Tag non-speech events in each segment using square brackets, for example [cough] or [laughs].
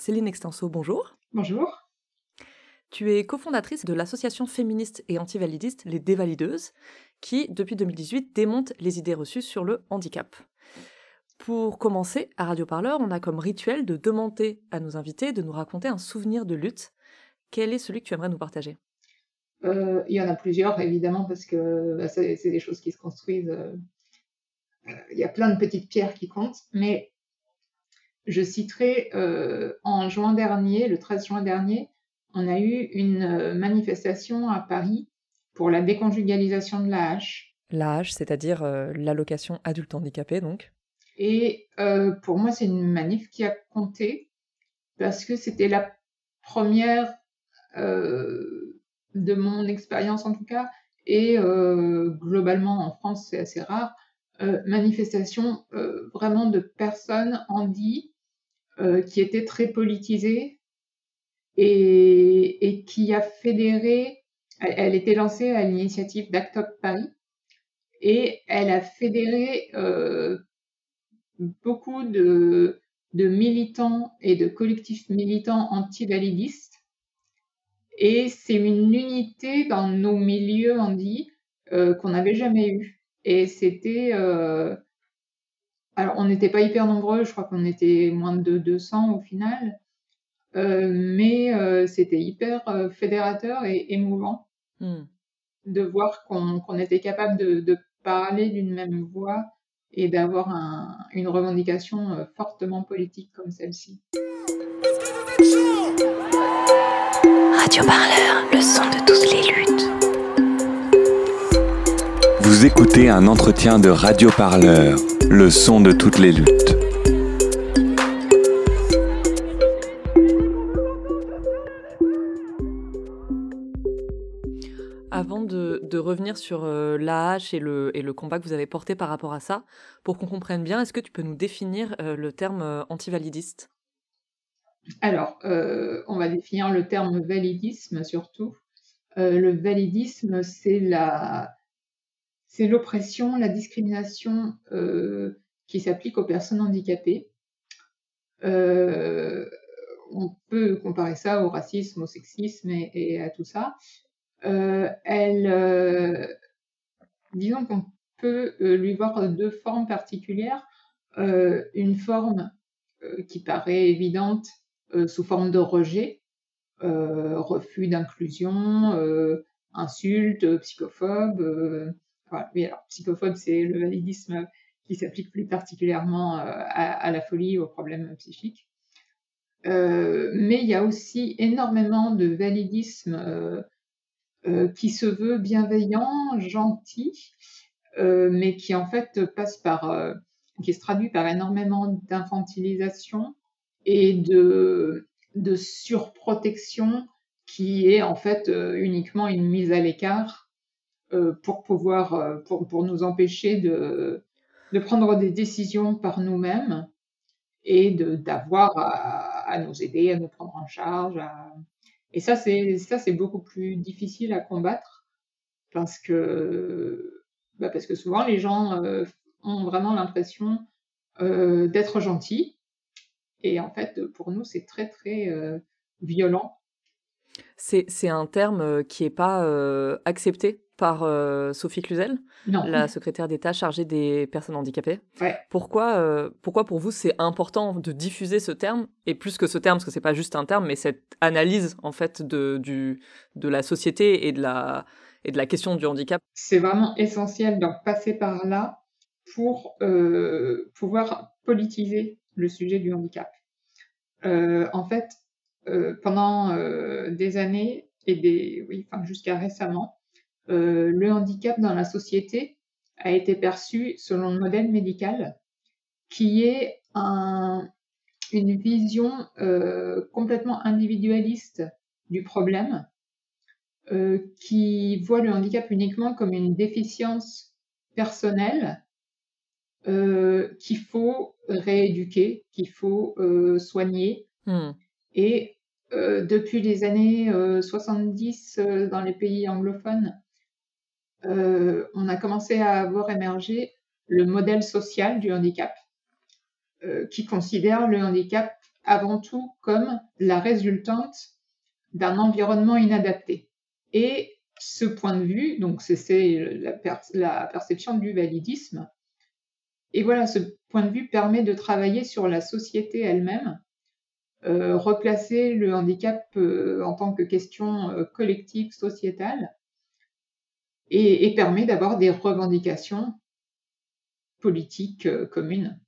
Céline Extenso, bonjour. Bonjour. Tu es cofondatrice de l'association féministe et antivalidiste Les Dévalideuses, qui, depuis 2018, démonte les idées reçues sur le handicap. Pour commencer, à Radio Parleur, on a comme rituel de demander à nos invités de nous raconter un souvenir de lutte. Quel est celui que tu aimerais nous partager? Euh, Il y en a plusieurs, évidemment, parce que bah, c'est des choses qui se construisent. Euh, euh, il y a plein de petites pierres qui comptent, mais je citerai en juin dernier, le 13 juin dernier, on a eu une manifestation à Paris pour la déconjugalisation de la hache. La hache, c'est-à-dire l'allocation adulte handicapé, donc Et pour moi, c'est une manif qui a compté parce que c'était la première de mon expérience en tout cas, et globalement en France, c'est assez rare, manifestation vraiment de personnes en dit qui étaient très politisées et, qui a fédéré, elle, était lancée à l'initiative d'Act Up Paris, et elle a fédéré euh, beaucoup de, militants et de collectifs militants anti-validistes. Et c'est une unité dans nos milieux, on dit, euh, qu'on n'avait jamais eu. Et c'était... Euh, alors, on n'était pas hyper nombreux, je crois qu'on était moins de 200 au final, euh, mais euh, c'était hyper euh, fédérateur et émouvant mmh. de voir qu'on était capable de, parler d'une même voix et d'avoir une revendication fortement politique comme celle-ci. Radio Parleur, le son de toutes les luttes. Vous écoutez un entretien de Radio Parleur, le son de toutes les luttes. revenir sur euh, l'AH et le, et le combat que vous avez porté par rapport à ça, pour qu'on comprenne bien, est-ce que tu peux nous définir euh, le terme euh, antivalidiste? Alors, on va définir le terme validisme surtout. le validisme, c'est la, c'est l'oppression, la discrimination qui s'applique aux personnes handicapées. on peut comparer ça au racisme, au sexisme et à tout ça. Euh, elle, euh, disons qu'on peut euh, lui voir deux formes particulières. une forme qui paraît évidente sous forme de rejet, refus d'inclusion, insulte, oui, alors psychophobe, c'est le validisme qui s'applique plus particulièrement à, la folie, aux problèmes psychiques. mais il y a aussi énormément de validisme euh, qui se veut bienveillant, gentil, euh, mais qui en fait passe par, euh, qui se traduit par énormément d'infantilisation et de, de surprotection qui est en fait uniquement une mise à l'écart pour pouvoir, pour, pour, nous empêcher de, de prendre des décisions par nous-mêmes et d'avoir à, à, nous aider, à nous prendre en charge, et ça, c'est ça, c'est beaucoup plus difficile à combattre parce que bah parce que souvent les gens euh, ont vraiment l'impression euh, d'être gentils et en fait pour nous c'est très très euh, violent. C'est un terme qui n'est pas accepté par euh, Sophie Cluzel, la secrétaire d'État chargée des personnes handicapées. Pourquoi, euh, pourquoi pour vous c'est important de diffuser ce terme et plus que ce terme parce que c'est pas juste un terme mais cette analyse en fait de, du, de la société et de la, et de la question du handicap? C'est vraiment essentiel d'en passer par là pour euh, pouvoir politiser le sujet du handicap. en fait, pendant des années et des, oui, enfin jusqu'à récemment, euh, le handicap dans la société a été perçu selon le modèle médical, qui est une vision euh, complètement individualiste du problème, euh, qui voit le handicap uniquement comme une déficience personnelle qu'il faut rééduquer, qu'il faut soigner. Hmm. Et depuis les années 70 dans les pays anglophones, euh, on a commencé à voir émerger le modèle social du handicap, euh, qui considère le handicap avant tout comme la résultante d'un environnement inadapté. Et ce point de vue, donc c'est la, perception du validisme, et voilà, ce point de vue permet de travailler sur la société elle-même, euh, replacer le handicap euh, en tant que question euh, collective, sociétale, et, et permet d'avoir des revendications politiques communes.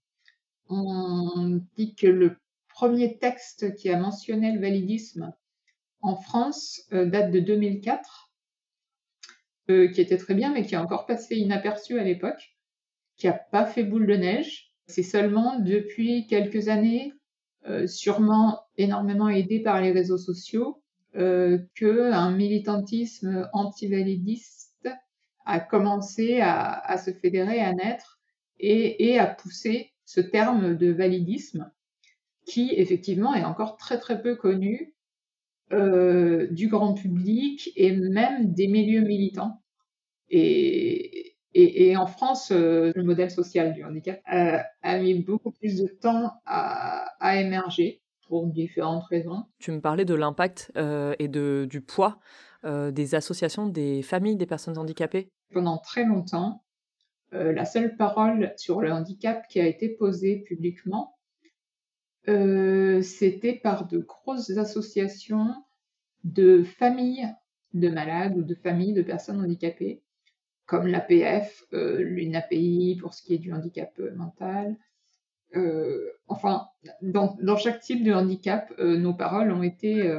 On dit que le premier texte qui a mentionné le validisme en France date de 2004, qui était très bien, mais qui a encore passé inaperçu à l'époque qui n'a pas fait boule de neige. C'est seulement depuis quelques années, euh, sûrement énormément aidé par les réseaux sociaux, euh, qu'un militantisme anti-validiste a commencé à, se fédérer, à naître et, à pousser ce terme de validisme qui effectivement est encore très très peu connu euh, du grand public et même des milieux militants. Et, en France, euh, le modèle social du handicap a, mis beaucoup plus de temps à, émerger pour différentes raisons. Tu me parlais de l'impact euh, et de, du poids euh, des associations des familles des personnes handicapées. Pendant très longtemps, la seule parole sur le handicap qui a été posée publiquement, c'était par de grosses associations de familles de malades ou de familles de personnes handicapées comme l'APF, euh, l'UNAPI pour ce qui est du handicap euh, mental. Euh, enfin, dans, chaque type de handicap, nos paroles ont été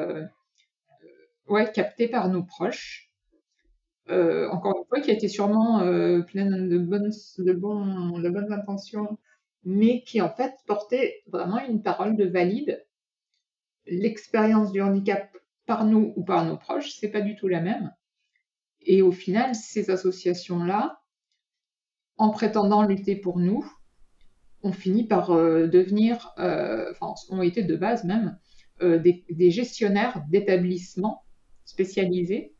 ouais, captées par nos proches. encore une fois, qui a été sûrement pleine de bonnes, de bonnes intentions, mais qui en fait portait vraiment une parole de valide. L'expérience du handicap par nous ou par nos proches, c'est pas du tout la même. Et au final, ces associations-là, en prétendant lutter pour nous, ont fini par euh, devenir, euh, enfin, ont été de base même, euh, des, gestionnaires d'établissements spécialisés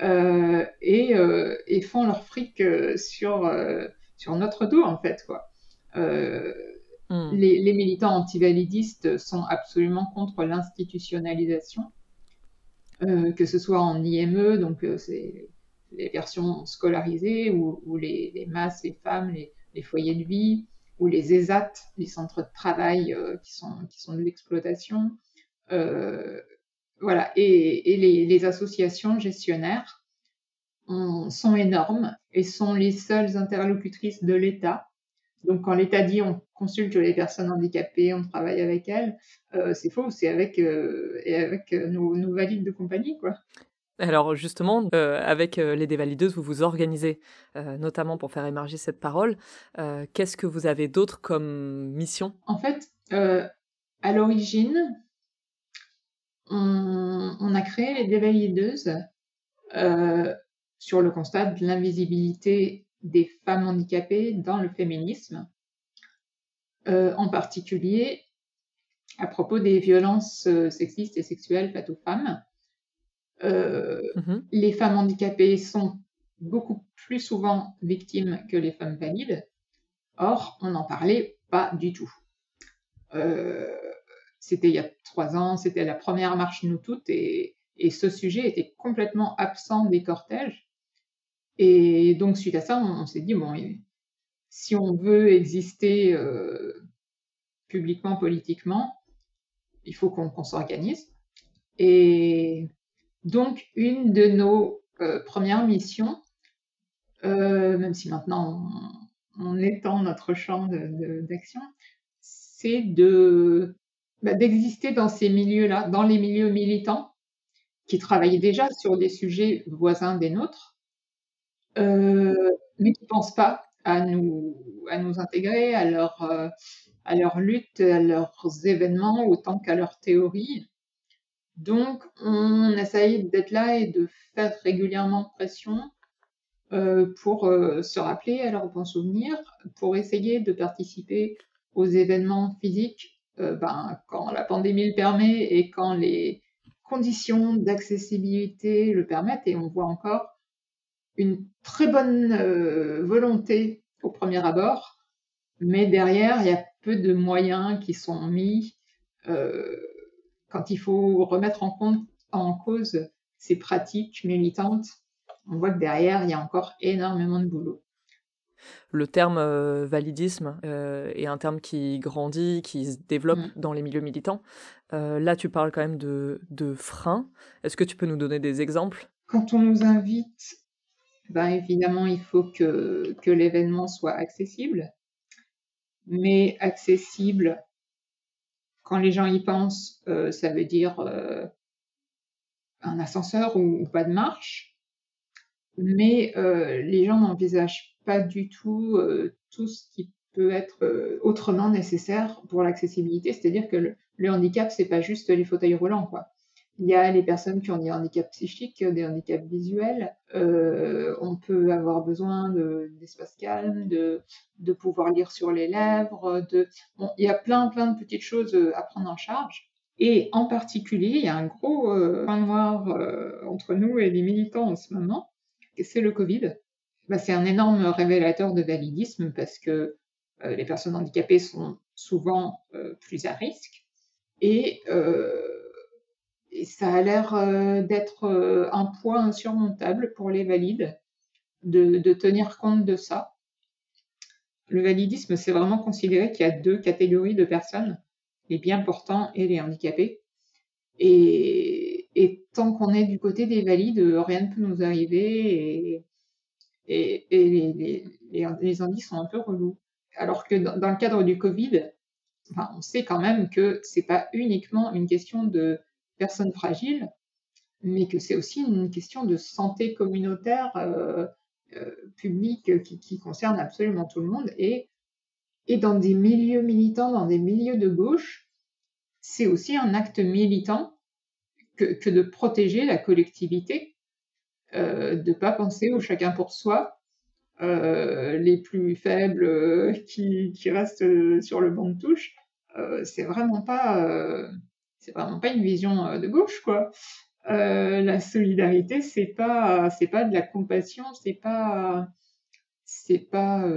et, font leur fric sur, sur notre dos, en fait. Quoi. Hmm. les, les, militants antivalidistes sont absolument contre l'institutionnalisation que ce soit en IME, donc c'est les versions scolarisées, ou, les, les, masses, les femmes, les, foyers de vie, ou les ESAT, les centres de travail euh, qui, sont, qui sont de l'exploitation. voilà, et, les, associations gestionnaires sont énormes et sont les seules interlocutrices de l'État donc quand l'État dit on consulte les personnes handicapées, on travaille avec elles, euh, c'est faux, c'est avec, euh, avec euh, nos, valides de compagnie. quoi. Alors justement, avec les dévalideuses, vous vous organisez notamment pour faire émerger cette parole. Qu'est-ce que vous avez d'autre comme mission? En fait, à l'origine, on, on, a créé les dévalideuses sur le constat de l'invisibilité des femmes handicapées dans le féminisme, euh, en particulier à propos des violences euh, sexistes et sexuelles faites aux femmes. Euh, mm-hmm. Les femmes handicapées sont beaucoup plus souvent victimes que les femmes valides. Or, on n'en parlait pas du tout. c'était il y a trois ans, c'était la première marche Nous Toutes, et, et ce sujet était complètement absent des cortèges. Et donc, suite à ça, on, s'est dit, bon, si on veut exister euh, publiquement, politiquement, il faut qu'on s'organise. Et donc, une de nos euh, premières missions, euh, même si maintenant on, étend notre champ d'action, c'est bah, d'exister dans ces milieux-là, dans les milieux militants, qui travaillaient déjà sur des sujets voisins des nôtres, euh, mais qui ne pensent pas à nous, intégrer, à leur, à leur lutte, à leurs événements, autant qu'à leurs théories. Donc, on essaye d'être là et de faire régulièrement pression euh, pour se rappeler à leurs bons souvenirs, pour essayer de participer aux événements physiques ben, quand la pandémie le permet et quand les conditions d'accessibilité le permettent. Et on voit encore une très bonne euh, volonté au premier abord, mais derrière, il y a peu de moyens qui sont mis quand il faut remettre en, compte, en cause ces pratiques militantes, on voit que derrière, il y a encore énormément de boulot. Le terme euh, validisme euh, est un terme qui grandit, qui se développe mmh. dans les milieux militants. Euh, là, tu parles quand même de, de freins. Est-ce que tu peux nous donner des exemples? Quand on nous invite, ben évidemment, il faut que, que l'événement soit accessible. Mais accessible, quand les gens y pensent, ça veut dire un ascenseur ou, pas de marche. Mais euh, les gens n'envisagent pas du tout euh, tout ce qui peut être euh, autrement nécessaire pour l'accessibilité. C'est-à-dire que le, le handicap, c'est pas juste les fauteuils roulants, quoi. Il y a les personnes qui ont des handicaps psychiques, des handicaps visuels. Euh, on peut avoir besoin d'espace calme, de, de pouvoir lire sur les lèvres. De... Bon, il y a plein, plein de petites choses à prendre en charge. Et en particulier, il y a un gros euh, point noir euh, entre nous et les militants en ce moment, c'est le Covid. Bah, c'est un énorme révélateur de validisme parce que euh, les personnes handicapées sont souvent plus à risque et, ça a l'air d'être un poids insurmontable pour les valides de, tenir compte de ça. Le validisme, c'est vraiment considéré qu'il y a deux catégories de personnes les bien portants et les handicapés. Et, tant qu'on est du côté des valides, rien ne peut nous arriver et, les, les, sont un peu relous. Alors que dans, le cadre du Covid, on sait quand même que c'est pas uniquement une question de personnes fragiles, mais que c'est aussi une question de santé communautaire euh, euh, publique qui, qui, concerne absolument tout le monde. Et dans des milieux militants, dans des milieux de gauche, c'est aussi un acte militant que, de protéger la collectivité, euh, de pas penser au chacun pour soi, euh, les plus faibles euh, qui, restent sur le banc de touche. Euh, c'est vraiment pas, c'est vraiment pas une vision de gauche, quoi. la solidarité, c'est pas, c'est pas de la compassion, c'est pas, c'est pas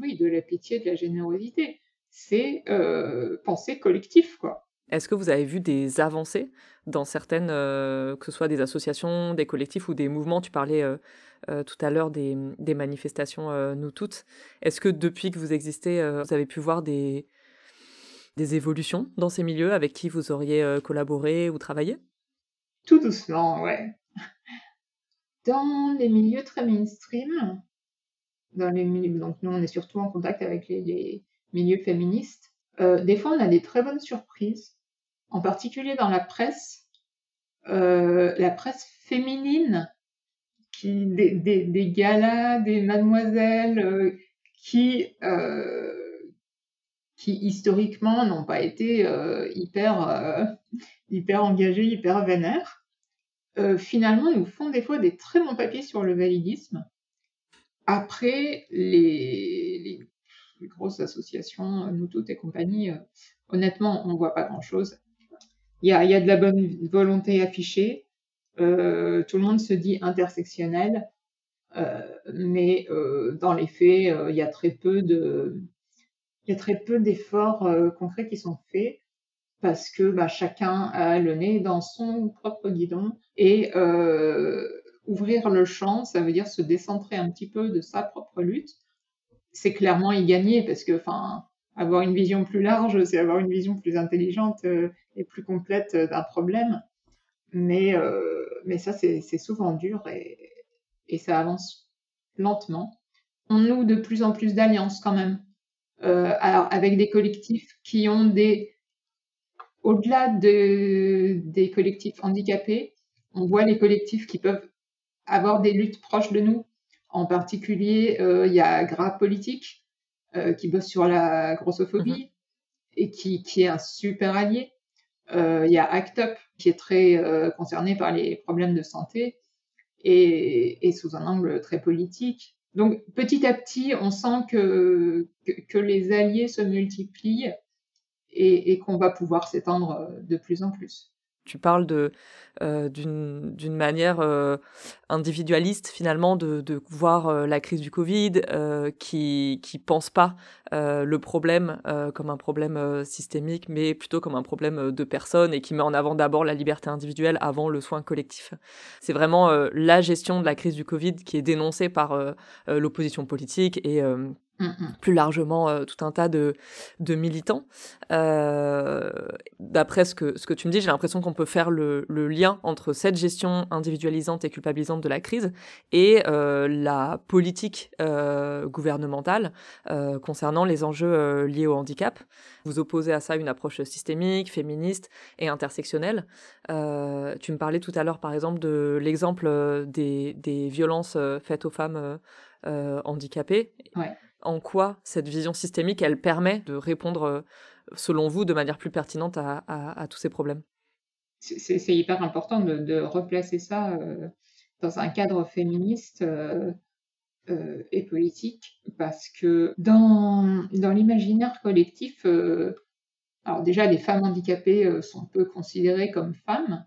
oui, de la pitié, de la générosité. C'est euh, penser collectif, quoi. Est-ce que vous avez vu des avancées dans certaines, euh, que ce soit des associations, des collectifs ou des mouvements? Tu parlais euh, tout à l'heure des, manifestations Nous Toutes. Est-ce que depuis que vous existez, vous avez pu voir des, des évolutions dans ces milieux avec qui vous auriez collaboré ou travaillé? Tout doucement, ouais. [laughs] Dans les milieux très mainstream, dans les milieux, donc nous on est surtout en contact avec les, milieux féministes. Euh, des fois on a des très bonnes surprises, en particulier dans la presse, euh, la presse féminine, qui, des, des, galas, des mademoiselles euh, qui, qui historiquement n'ont pas été hyper, [laughs] hyper engagées, hyper vénères. finalement, nous font des fois des très bons papiers sur le validisme après, les, grosses associations, nous toutes et compagnie, euh, honnêtement, on ne voit pas grand-chose. Il y a, de la bonne volonté affichée. Euh, tout le monde se dit intersectionnel, euh, mais dans les faits, il y a très peu de, il y a très peu d'efforts concrets qui sont faits parce que bah, chacun a le nez dans son propre guidon et ouvrir le champ, ça veut dire se décentrer un petit peu de sa propre lutte. C'est clairement y gagner parce que, enfin, avoir une vision plus large, c'est avoir une vision plus intelligente euh, et plus complète euh, d'un problème. Mais, euh, mais ça, c'est souvent dur et, et, ça avance lentement. On noue de plus en plus d'alliances quand même. Alors, avec des collectifs qui ont des. Au-delà de, des collectifs handicapés, on voit les collectifs qui peuvent avoir des luttes proches de nous. En particulier, euh, il y a Gras Politique euh, qui bosse sur la grossophobie mhm. et qui, qui, est un super allié. Euh, il y a ACT UP qui est très concerné par les problèmes de santé et, et, sous un angle très politique. Donc petit à petit, on sent que, que, les alliés se multiplient et, et qu'on va pouvoir s'étendre de plus en plus. Tu parles de euh, d'une manière euh, individualiste finalement de, de voir euh, la crise du Covid, qui qui pense pas le problème comme un problème systémique, mais plutôt comme un problème de personne et qui met en avant d'abord la liberté individuelle avant le soin collectif. C'est vraiment la gestion de la crise du Covid qui est dénoncée par l'opposition politique et Mmh, mmh. plus largement euh, tout un tas de, de militants. Euh, D'après ce que, ce que tu me dis, j'ai l'impression qu'on peut faire le, le, lien entre cette gestion individualisante et culpabilisante de la crise et euh, la politique euh, gouvernementale euh, concernant les enjeux liés au handicap. Vous opposez à ça une approche systémique, féministe et intersectionnelle. tu me parlais tout à l'heure, par exemple, de l'exemple des, des violences faites aux femmes handicapées. Ouais en quoi cette vision systémique, elle permet de répondre, euh, selon vous, de manière plus pertinente à, tous ces problèmes? C'est hyper important de, replacer ça euh, dans un cadre féministe euh, et politique, parce que dans, dans l'imaginaire collectif, alors déjà, les femmes handicapées sont peu considérées comme femmes,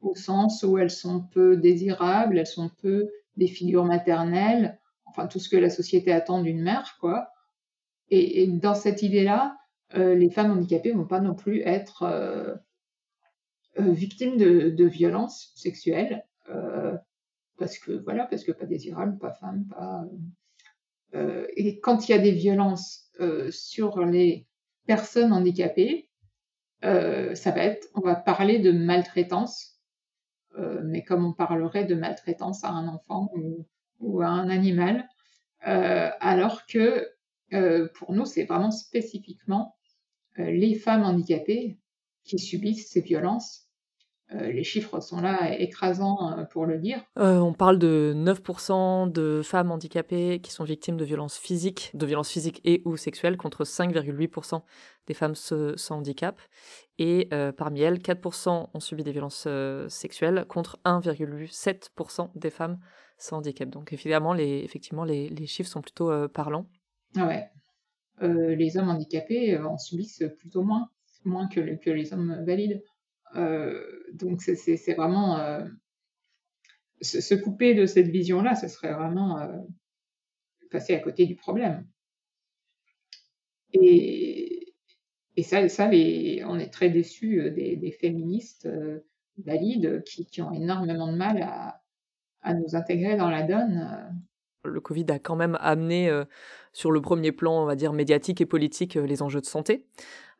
au sens où elles sont peu désirables, elles sont peu des figures maternelles, enfin tout ce que la société attend d'une mère, quoi. Et, dans cette idée-là, euh, les femmes handicapées vont pas non plus être euh, euh, victimes de, violences sexuelles, parce que voilà, parce que pas désirables, pas femmes, pas. et quand il y a des violences sur les personnes handicapées, ça va être, on va parler de maltraitance, mais comme on parlerait de maltraitance à un enfant ou à un animal, euh, alors que euh, pour nous, c'est vraiment spécifiquement euh, les femmes handicapées qui subissent ces violences les chiffres sont là écrasants pour le dire. on parle de 9% de femmes handicapées qui sont victimes de violences physiques, de violences physiques et ou sexuelles, contre 5,8% des femmes sans handicap. Et parmi elles, 4% ont subi des violences sexuelles, contre 1,7% des femmes handicap. Donc évidemment, les, effectivement, les, les chiffres sont plutôt euh, parlants. Ouais. Euh, les hommes handicapés euh, en subissent plutôt moins, moins que, que les hommes valides. donc c'est vraiment se, couper de cette vision-là, ce serait vraiment passer à côté du problème. Et, et ça, ça les, on est très déçus des, des féministes valides qui, qui, ont énormément de mal à, à nous intégrer dans la donne. Euh. Le Covid a quand même amené euh, sur le premier plan, on va dire, médiatique et politique, euh, les enjeux de santé.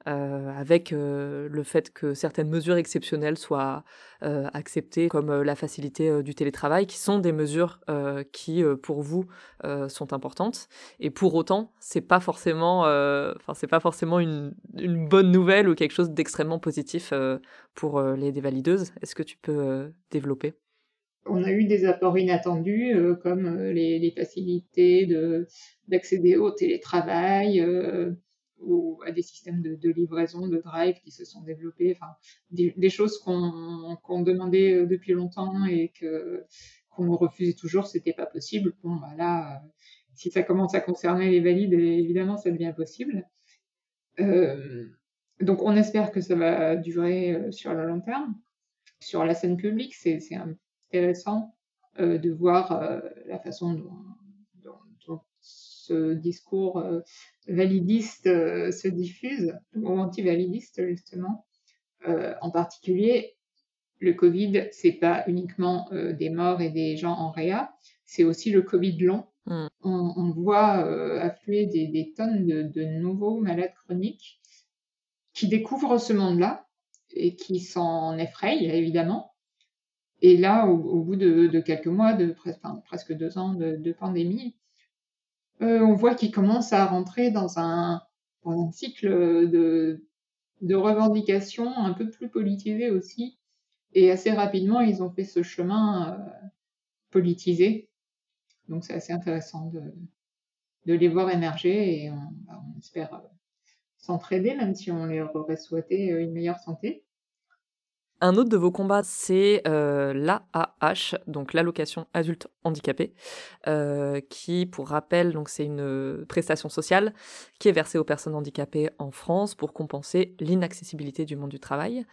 avec le fait que certaines mesures exceptionnelles soient acceptées, comme la facilité du télétravail, qui sont des mesures qui, pour vous, sont importantes. Et pour autant, c'est pas forcément, enfin, c'est pas forcément une, une, bonne nouvelle ou quelque chose d'extrêmement positif pour les dévalideuses. Est-ce que tu peux développer? On a eu des apports inattendus, euh, comme euh, les, facilités d'accéder au télétravail euh, ou à des systèmes de, livraison, de drive qui se sont développés, enfin, des, choses qu'on demandait depuis longtemps et que qu'on refusait toujours, c'était pas possible. Bon, bah si ça commence à concerner les valides, évidemment, ça devient possible. donc, on espère que ça va durer sur le long terme. Sur la scène publique, c'est un intéressant euh, de voir euh, la façon dont, ce discours euh, validiste se diffuse, ou anti-validiste justement. en particulier, le Covid, c'est pas uniquement des morts et des gens en réa, c'est aussi le Covid long. Mm. On, voit affluer des, tonnes de, de, nouveaux malades chroniques qui découvrent ce monde-là et qui s'en effrayent, évidemment, et là, au, bout de, quelques mois, de presque deux ans de, pandémie, euh, on voit qu'ils commencent à rentrer dans un, cycle de, revendications un peu plus politisé aussi. Et assez rapidement, ils ont fait ce chemin euh, politisé. Donc c'est assez intéressant de, les voir émerger et on, espère euh, s'entraider, même si on leur aurait souhaité une meilleure santé. Un autre de vos combats, c'est euh, l'AAH, donc l'allocation adulte handicapé, euh, qui, pour rappel, c'est une prestation sociale qui est versée aux personnes handicapées en France pour compenser l'inaccessibilité du monde du travail.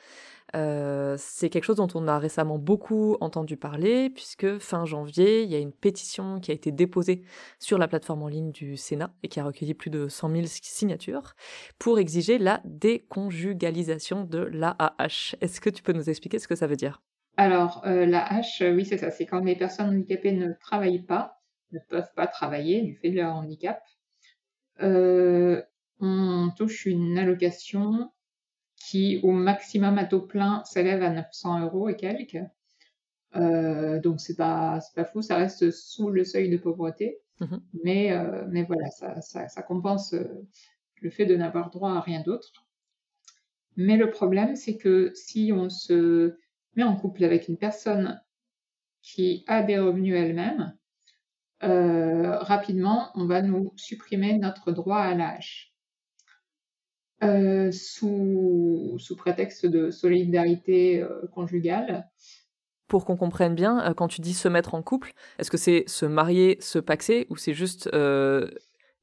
Euh, c'est quelque chose dont on a récemment beaucoup entendu parler, puisque fin janvier, il y a une pétition qui a été déposée sur la plateforme en ligne du Sénat et qui a recueilli plus de 100 000 signatures pour exiger la déconjugalisation de l'AAH. Est-ce que tu peux nous expliquer ce que ça veut dire? Alors, euh, l'AH, oui, c'est ça, c'est quand les personnes handicapées ne travaillent pas, ne peuvent pas travailler du fait de leur handicap. Euh, on touche une allocation qui au maximum à taux plein s'élève à 900 euros et quelques. Euh, donc c'est pas pas fou, ça reste sous le seuil de pauvreté, mmh mais euh, mais voilà, ça, ça, compense euh, le fait de n'avoir droit à rien d'autre. Mais le problème, c'est que si on se met en couple avec une personne qui a des revenus elle-même, rapidement, on va nous supprimer notre droit à l'âge. Euh, sous, sous, prétexte de solidarité euh, conjugale. Pour qu'on comprenne bien, euh, quand tu dis se mettre en couple, est-ce que c'est se marier, se paxer, ou c'est juste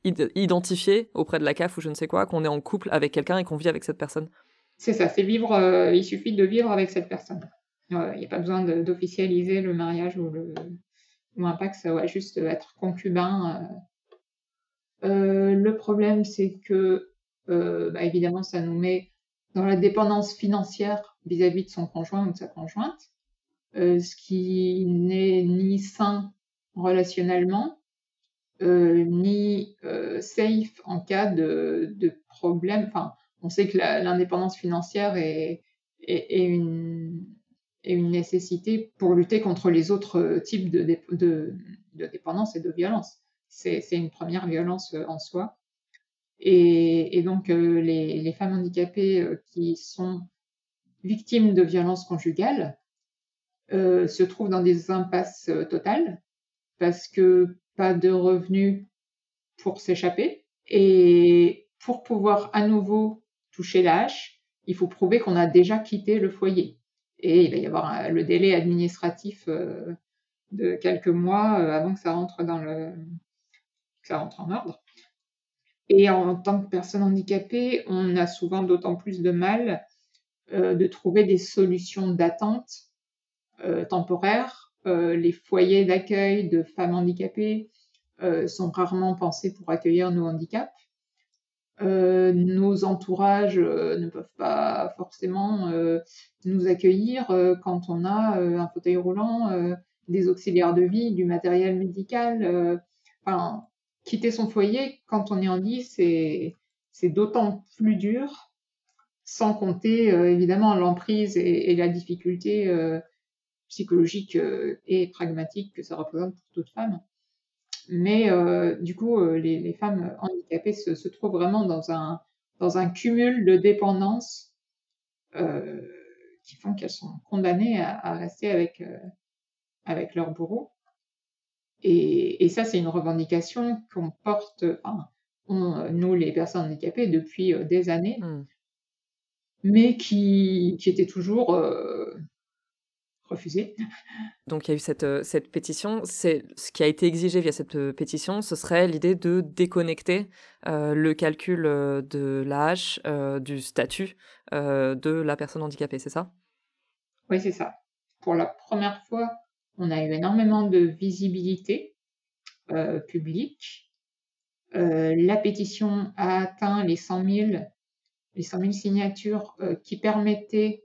identifier auprès de la CAF ou je ne sais quoi qu'on est en couple avec quelqu'un et qu'on vit avec cette personne? C'est ça, c'est vivre, il suffit de vivre avec cette personne. Il n'y a pas besoin d'officialiser le mariage ou, le, ou un pax, ouais, juste être concubin. le problème, c'est que euh, bah, évidemment, ça nous met dans la dépendance financière vis-à-vis de son conjoint ou de sa conjointe, euh, ce qui n'est ni sain relationnellement, euh, ni safe en cas de, problème. Enfin, on sait que l'indépendance financière est, une, nécessité pour lutter contre les autres types de dépendance et de violence. C'est une première violence en soi. Et, donc, euh, les, femmes handicapées euh, qui sont victimes de violences conjugales euh, se trouvent dans des impasses totales parce que pas de revenus pour s'échapper. Et pour pouvoir à nouveau toucher l'âge, il faut prouver qu'on a déjà quitté le foyer. Et il va y avoir le délai administratif de quelques mois avant que ça rentre dans le, que ça rentre en ordre. Et en tant que personne handicapée, on a souvent d'autant plus de mal euh, de trouver des solutions d'attente euh, temporaires. Euh, les foyers d'accueil de femmes handicapées sont rarement pensés pour accueillir nos handicaps. nos entourages ne peuvent pas forcément nous accueillir quand on a un fauteuil roulant, des auxiliaires de vie, du matériel médical. Quitter son foyer quand on est en lit, c'est, d'autant plus dur, sans compter euh, évidemment l'emprise et, la difficulté euh, psychologique euh, et pragmatique que ça représente pour toute femme. Mais du coup, les, femmes handicapées se, trouvent vraiment dans un, cumul de dépendances qui font qu'elles sont condamnées à, à rester avec, avec leur bourreau. Et, ça, c'est une revendication qu'on porte, nous, les personnes handicapées, depuis euh, des années, mmh. mais qui, qui, était toujours euh, refusée. Donc il y a eu cette, euh, cette pétition. C'est ce qui a été exigé via cette pétition, ce serait l'idée de déconnecter le calcul de l'âge du statut de la personne handicapée, c'est ça? Oui, c'est ça. Pour la première fois, on a eu énormément de visibilité euh, publique. Euh, la pétition a atteint les 100 000, les 100 signatures euh, qui permettaient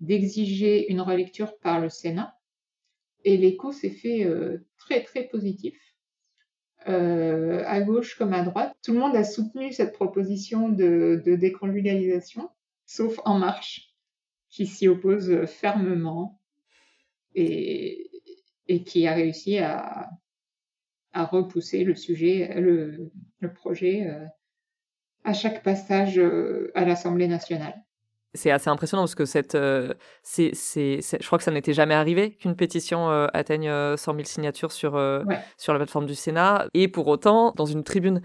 d'exiger une relecture par le Sénat. Et l'écho s'est fait très très positif. à gauche comme à droite, tout le monde a soutenu cette proposition de, de déconjugalisation, sauf En Marche, qui s'y oppose fermement. Et, et qui a réussi à, repousser le sujet, le, le projet euh, à chaque passage euh, à l'Assemblée nationale. C'est assez impressionnant parce que cette, euh, c'est, c'est, je crois que ça n'était jamais arrivé qu'une pétition euh, atteigne 100 euh, 000 signatures sur, sur la plateforme du Sénat. Et pour autant, dans une tribune,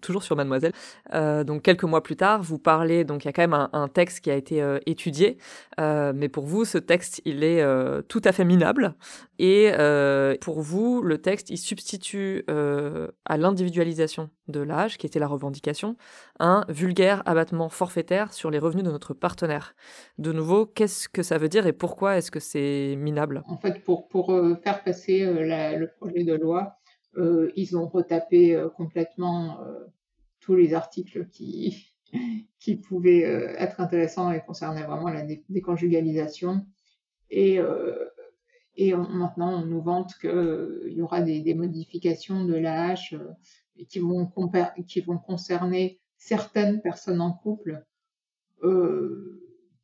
toujours sur Mademoiselle, donc quelques mois plus tard, vous parlez, donc il y a quand même un, un texte qui a été étudié, mais pour vous, ce texte, il est tout à fait minable. Et pour vous, le texte, il substitue à l'individualisation de l'âge, qui était la revendication, un vulgaire abattement forfaitaire sur les revenus de notre partenaire. De nouveau, qu'est-ce que ça veut dire et pourquoi est-ce que c'est minable? En fait, pour, euh, faire passer euh, le projet de loi, euh, ils ont retapé complètement tous les articles qui, [laughs] pouvaient être intéressants et concernaient vraiment la déconjugalisation. Et, maintenant, on nous vante qu'il y aura des, modifications de l'AH qui vont, qui vont concerner certaines personnes en couple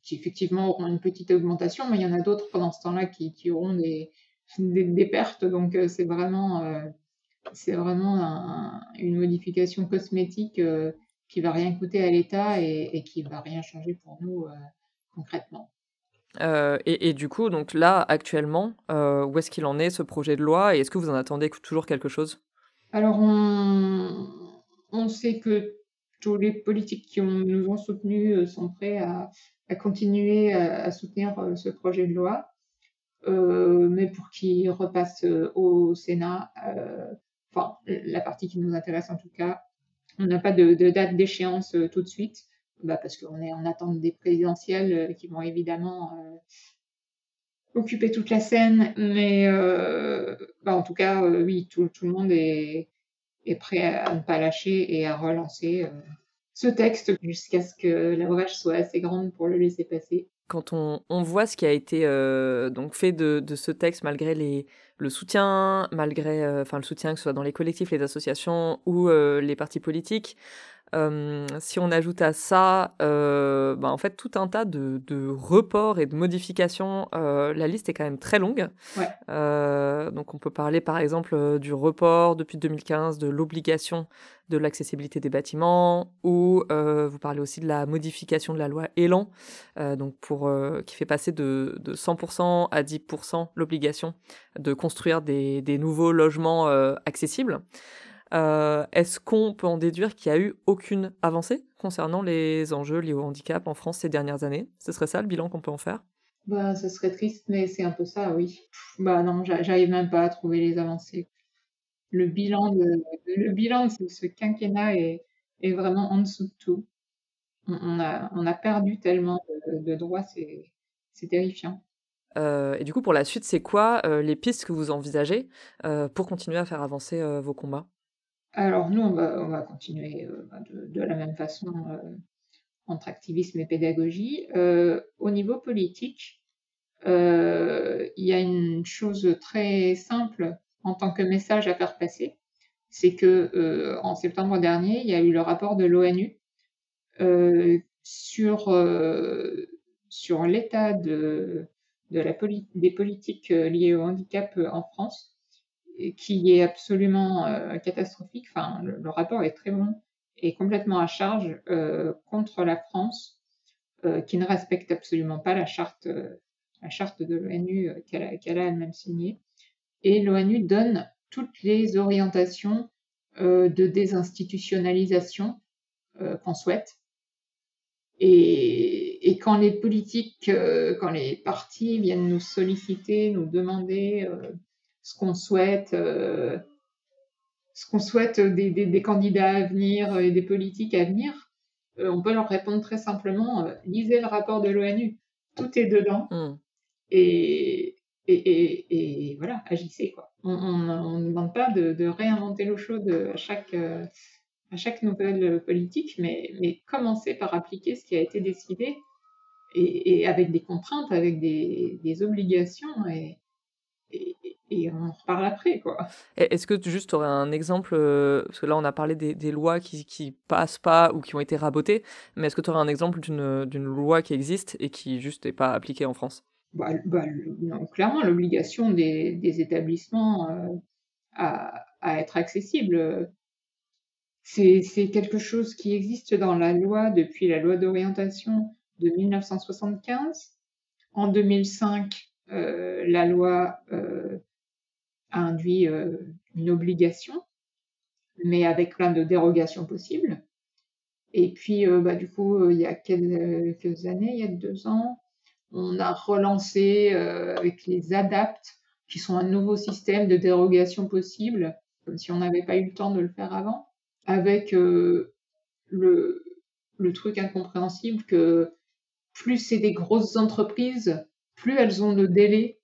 qui effectivement auront une petite augmentation, mais il y en a d'autres pendant ce temps-là qui, qui, auront des, des, pertes. Donc euh, c'est vraiment, euh, c'est vraiment une modification cosmétique euh, qui va rien coûter à l'État et, et, qui va rien changer pour nous concrètement. Et, et, du coup, donc là, actuellement, où est-ce qu'il en est ce projet de loi et est-ce que vous en attendez toujours quelque chose? Alors, on, on sait que les politiques qui nous ont soutenus euh, sont prêts à, continuer à, soutenir euh, ce projet de loi. Euh, mais pour qu'il repasse au Sénat, enfin la partie qui nous intéresse en tout cas, on n'a pas de, date d'échéance tout de suite, bah, parce qu'on est en attente des présidentielles qui vont évidemment occuper toute la scène, mais bah, en tout cas, oui, tout, le monde est, est prêt à ne pas lâcher et à relancer euh, ce texte jusqu'à ce que la vache soit assez grande pour le laisser passer. Quand on, on voit ce qui a été euh, donc fait de, de, ce texte, malgré les, le soutien, malgré euh, enfin le soutien que ce soit dans les collectifs, les associations ou les partis politiques, euh, si on ajoute à ça, euh, bah, en fait, tout un tas de, de reports et de modifications, euh, la liste est quand même très longue. Ouais. donc, on peut parler par exemple du report depuis 2015 de l'obligation de l'accessibilité des bâtiments, ou vous parlez aussi de la modification de la loi Elan, donc pour qui fait passer de, de 100% à 10% l'obligation de construire des, des nouveaux logements accessibles. Euh, est-ce qu'on peut en déduire qu'il n'y a eu aucune avancée concernant les enjeux liés au handicap en France ces dernières années? Ce serait ça le bilan qu'on peut en faire? Bah, Ce serait triste, mais c'est un peu ça, oui. Bah non, j'arrive même pas à trouver les avancées. Le bilan de, le bilan de ce quinquennat est, est vraiment en dessous de tout. On, a, on a perdu tellement de, droits, c'est terrifiant. Euh, et du coup, pour la suite, c'est quoi euh, les pistes que vous envisagez pour continuer à faire avancer vos combats? Alors nous, on va, continuer euh, bah, de, la même façon euh, entre activisme et pédagogie. Euh, au niveau politique, il y a une chose très simple en tant que message à faire passer, c'est que en septembre dernier, il y a eu le rapport de l'ONU sur l'état des politiques liées au handicap en France qui est absolument euh, catastrophique. Enfin, le, rapport est très bon et complètement à charge euh, contre la France, euh, qui ne respecte absolument pas la charte, la charte de l'ONU qu'elle a, elle-même signée. Et l'ONU donne toutes les orientations de désinstitutionnalisation qu'on souhaite. Et, quand les politiques, quand les partis viennent nous solliciter, nous demander ce qu'on souhaite, euh, ce qu'on souhaite des, des, candidats à venir et des politiques à venir, euh, on peut leur répondre très simplement euh, lisez le rapport de l'ONU, tout est dedans. Mm. Et, et, et, et, voilà, agissez quoi. On ne demande pas de, de, réinventer l'eau chaude à chaque à chaque nouvelle politique, mais, mais commencer par appliquer ce qui a été décidé et, et avec des contraintes, avec des, des obligations et, et on en reparle après, quoi. Est-ce que juste tu aurais un exemple, euh, parce que là on a parlé des, des lois qui, qui passent pas ou qui ont été rabotées, mais est-ce que tu aurais un exemple d'une loi qui existe et qui juste n'est pas appliquée en France? Bah, bah, non, Clairement, l'obligation des, des, établissements euh, à, à, être accessibles. c'est quelque chose qui existe dans la loi depuis la loi d'orientation de 1975. En 2005, euh, la loi euh, a induit euh, une obligation, mais avec plein de dérogations possibles. Et puis, bah, du coup, il y a quelques années, il y a deux ans, on a relancé avec les ADAPT, qui sont un nouveau système de dérogation possible, comme si on n'avait pas eu le temps de le faire avant, avec le, le truc incompréhensible que plus c'est des grosses entreprises, plus elles ont de délai.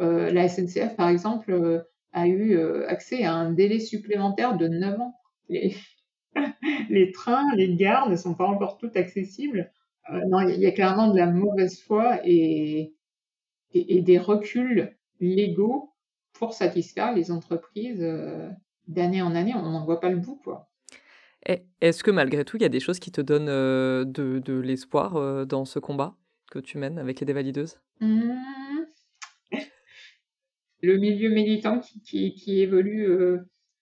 Euh, la SNCF, par exemple, euh, a eu euh, accès à un délai supplémentaire de 9 ans. [laughs] Les, trains, les gares ne sont pas encore toutes accessibles. non, il y, a clairement de la mauvaise foi et, des reculs légaux pour satisfaire les entreprises d'année en année. On n'en voit pas le bout, quoi. Est-ce que malgré tout, il y a des choses qui te donnent de l'espoir dans ce combat? Que tu mènes avec les dévalideuses? Mmh. Le milieu militant qui, qui, évolue euh,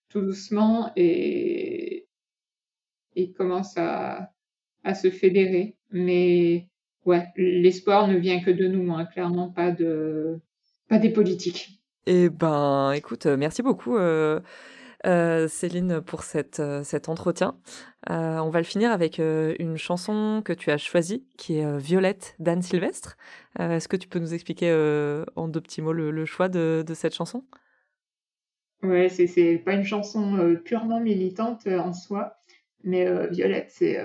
tout doucement et, et commence à, à, se fédérer. Mais ouais, l'espoir ne vient que de nous, hein, clairement pas, de, pas des politiques. Eh ben, écoute, merci beaucoup. Euh, euh, Céline, pour cette, euh, cet entretien. Euh, on va le finir avec une chanson que tu as choisie, qui est Violette d'Anne Sylvestre. Est-ce que tu peux nous expliquer en deux petits mots le, choix de, cette chanson? Ouais, c'est pas une chanson purement militante en soi, mais Violette, c'est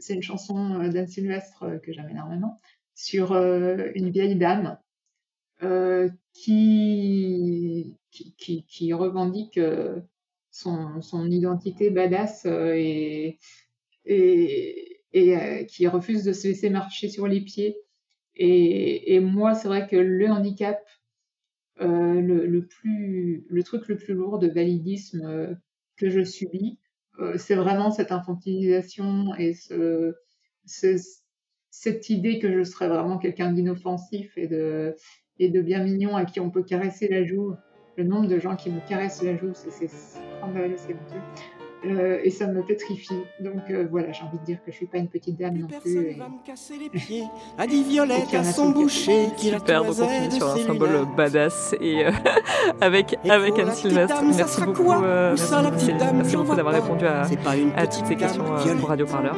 c'est une chanson d'Anne Sylvestre que j'aime énormément, sur une vieille dame qui, qui, revendique euh, son, identité badass euh, et, euh, qui refuse de se laisser marcher sur les pieds. Et, moi, c'est vrai que le handicap, le, truc le plus lourd de validisme que je subis, c'est vraiment cette infantilisation et ce, ce, cette idée que je serais vraiment quelqu'un d'inoffensif et de, et de bien mignon à qui on peut caresser la joue. Le nombre de gens qui me caressent la joue, c'est scandaleux, c'est honteux. Euh, et ça me pétrifie. Donc euh, voilà, j'ai envie de dire que je suis pas une petite dame non plus. Et... va me casser les pieds, a dit Violette à son boucher qui Super, donc on finit sur un symbole badass et euh, [laughs] avec, avec Anne Sylvestre. Merci beaucoup, euh, merci, beaucoup, merci beaucoup d'avoir répondu à, à toutes ces questions euh, pour Radio Parleur.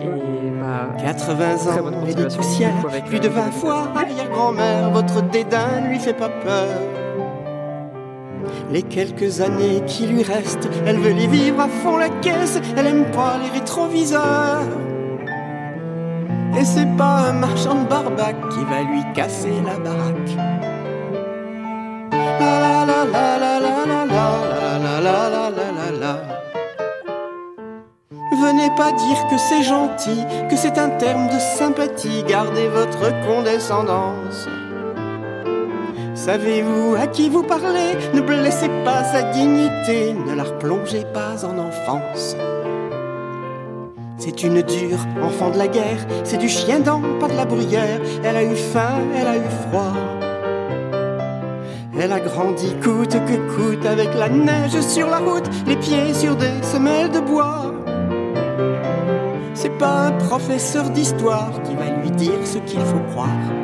Et bah, 80 ans, et des poussières, plus de 20 fois arrière-grand-mère, votre dédain lui fait pas peur. Les quelques années qui lui restent, elle veut les vivre à fond la caisse, elle aime pas les rétroviseurs. Et c'est pas un marchand de barbac qui va lui casser la baraque. La la la la la la la la la la la la la Venez pas dire que c'est gentil, que c'est un terme de sympathie, gardez votre condescendance. Savez-vous à qui vous parlez? Ne blessez pas sa dignité, ne la replongez pas en enfance. C'est une dure enfant de la guerre, c'est du chien dent, pas de la bruyère. Elle a eu faim, elle a eu froid. Elle a grandi coûte que coûte avec la neige sur la route, les pieds sur des semelles de bois. C'est pas un professeur d'histoire qui va lui dire ce qu'il faut croire.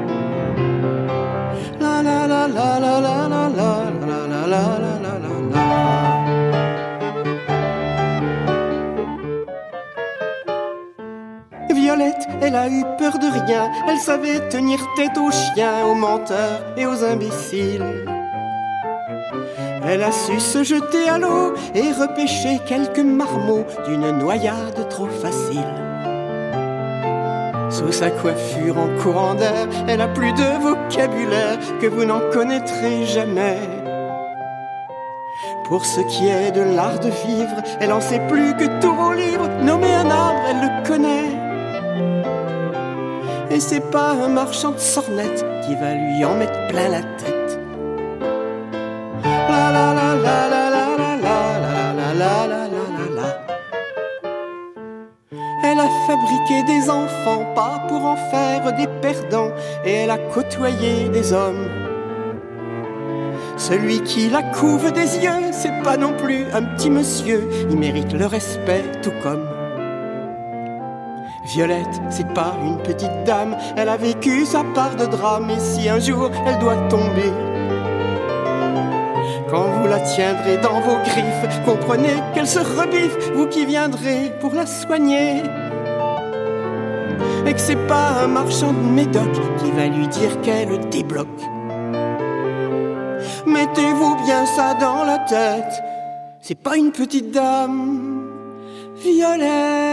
Violette, elle a eu peur de rien, elle savait tenir tête aux chiens, aux menteurs et aux imbéciles. Elle a su se jeter à l'eau et repêcher quelques marmots d'une noyade trop facile. Sous sa coiffure en courant d'air, elle a plus de vocabulaire que vous n'en connaîtrez jamais. Pour ce qui est de l'art de vivre, elle en sait plus que tous vos livres. Nommer un arbre, elle le connaît. Et c'est pas un marchand de sornettes qui va lui en mettre plein la tête. La la la la la la la la la la la elle a fabriqué des enfants, faire des perdants, et elle a côtoyé des hommes. Celui qui la couve des yeux, c'est pas non plus un petit monsieur, il mérite le respect tout comme Violette, c'est pas une petite dame, elle a vécu sa part de drame, et si un jour elle doit tomber, quand vous la tiendrez dans vos griffes, comprenez qu'elle se rebiffe, vous qui viendrez pour la soigner. Et que c'est pas un marchand de médoc qui va lui dire qu'elle débloque. Mettez-vous bien ça dans la tête, c'est pas une petite dame, Violette.